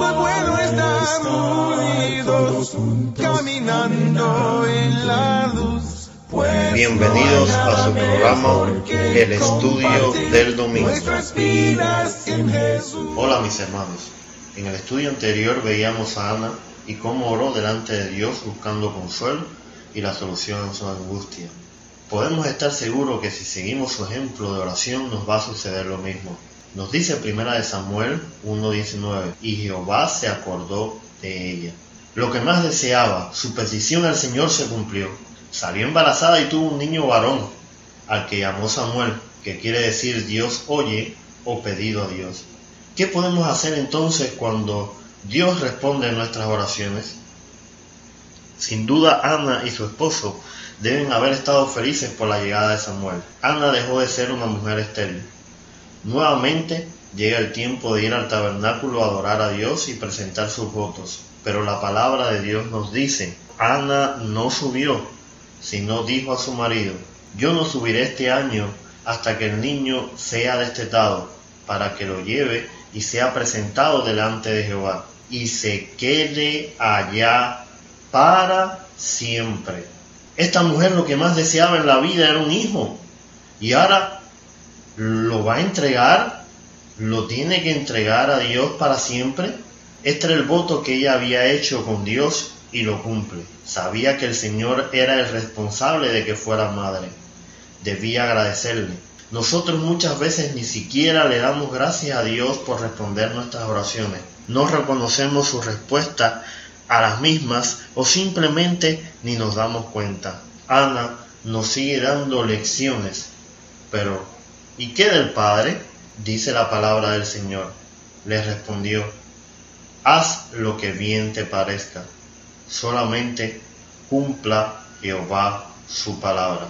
Bueno estar unidos, caminando en la luz. Pues Bienvenidos a su programa El Estudio del Domingo. Hola mis hermanos. En el estudio anterior veíamos a Ana y cómo oró delante de Dios buscando consuelo y la solución a su angustia. Podemos estar seguros que si seguimos su ejemplo de oración nos va a suceder lo mismo. Nos dice primera de Samuel 1.19 y Jehová se acordó de ella. Lo que más deseaba, su petición al Señor se cumplió. Salió embarazada y tuvo un niño varón, al que llamó Samuel, que quiere decir Dios oye o pedido a Dios. ¿Qué podemos hacer entonces cuando Dios responde a nuestras oraciones? Sin duda Ana y su esposo deben haber estado felices por la llegada de Samuel. Ana dejó de ser una mujer estéril. Nuevamente llega el tiempo de ir al tabernáculo a adorar a Dios y presentar sus votos. Pero la palabra de Dios nos dice, Ana no subió, sino dijo a su marido, yo no subiré este año hasta que el niño sea destetado, para que lo lleve y sea presentado delante de Jehová, y se quede allá para siempre. Esta mujer lo que más deseaba en la vida era un hijo, y ahora lo va a entregar, lo tiene que entregar a Dios para siempre. Este era el voto que ella había hecho con Dios y lo cumple. Sabía que el Señor era el responsable de que fuera madre. Debía agradecerle. Nosotros muchas veces ni siquiera le damos gracias a Dios por responder nuestras oraciones. No reconocemos su respuesta a las mismas o simplemente ni nos damos cuenta. Ana nos sigue dando lecciones. Pero, ¿y qué del Padre? Dice la palabra del Señor. Le respondió, haz lo que bien te parezca solamente cumpla Jehová su palabra.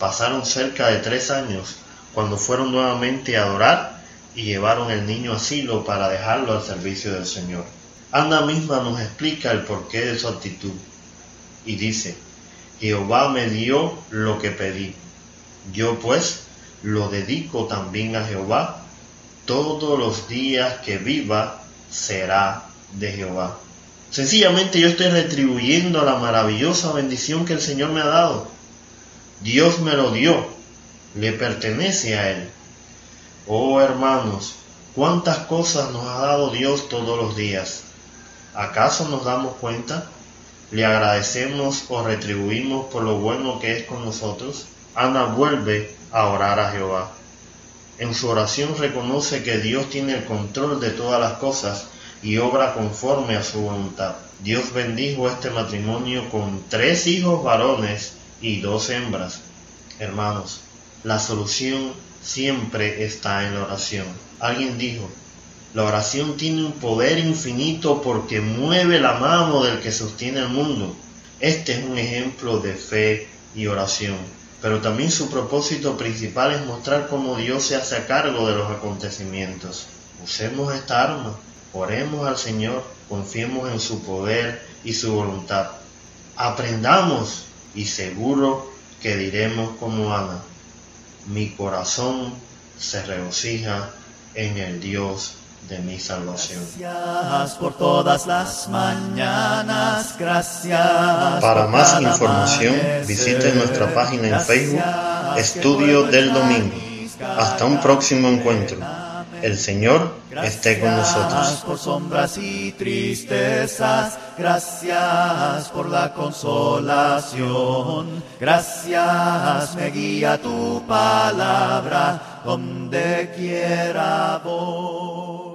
Pasaron cerca de tres años cuando fueron nuevamente a adorar y llevaron el niño a Silo para dejarlo al servicio del Señor. Ana misma nos explica el porqué de su actitud y dice, Jehová me dio lo que pedí. Yo pues lo dedico también a Jehová. Todos los días que viva será de Jehová. Sencillamente yo estoy retribuyendo la maravillosa bendición que el Señor me ha dado. Dios me lo dio, le pertenece a Él. Oh hermanos, cuántas cosas nos ha dado Dios todos los días. ¿Acaso nos damos cuenta? ¿Le agradecemos o retribuimos por lo bueno que es con nosotros? Ana vuelve a orar a Jehová. En su oración reconoce que Dios tiene el control de todas las cosas y obra conforme a su voluntad. Dios bendijo este matrimonio con tres hijos varones y dos hembras. Hermanos, la solución siempre está en la oración. Alguien dijo, la oración tiene un poder infinito porque mueve la mano del que sostiene el mundo. Este es un ejemplo de fe y oración. Pero también su propósito principal es mostrar cómo Dios se hace cargo de los acontecimientos. Usemos esta arma Oremos al Señor, confiemos en su poder y su voluntad. Aprendamos y seguro que diremos como Ana, mi corazón se regocija en el Dios de mi salvación. Gracias por todas las mañanas, gracias. Para más información, visite nuestra página en Gracias Facebook, Estudio del Domingo. Hasta un próximo encuentro. El Señor esté con Gracias nosotros. por sombras y tristezas, gracias por la consolación, gracias me guía tu palabra donde quiera voy.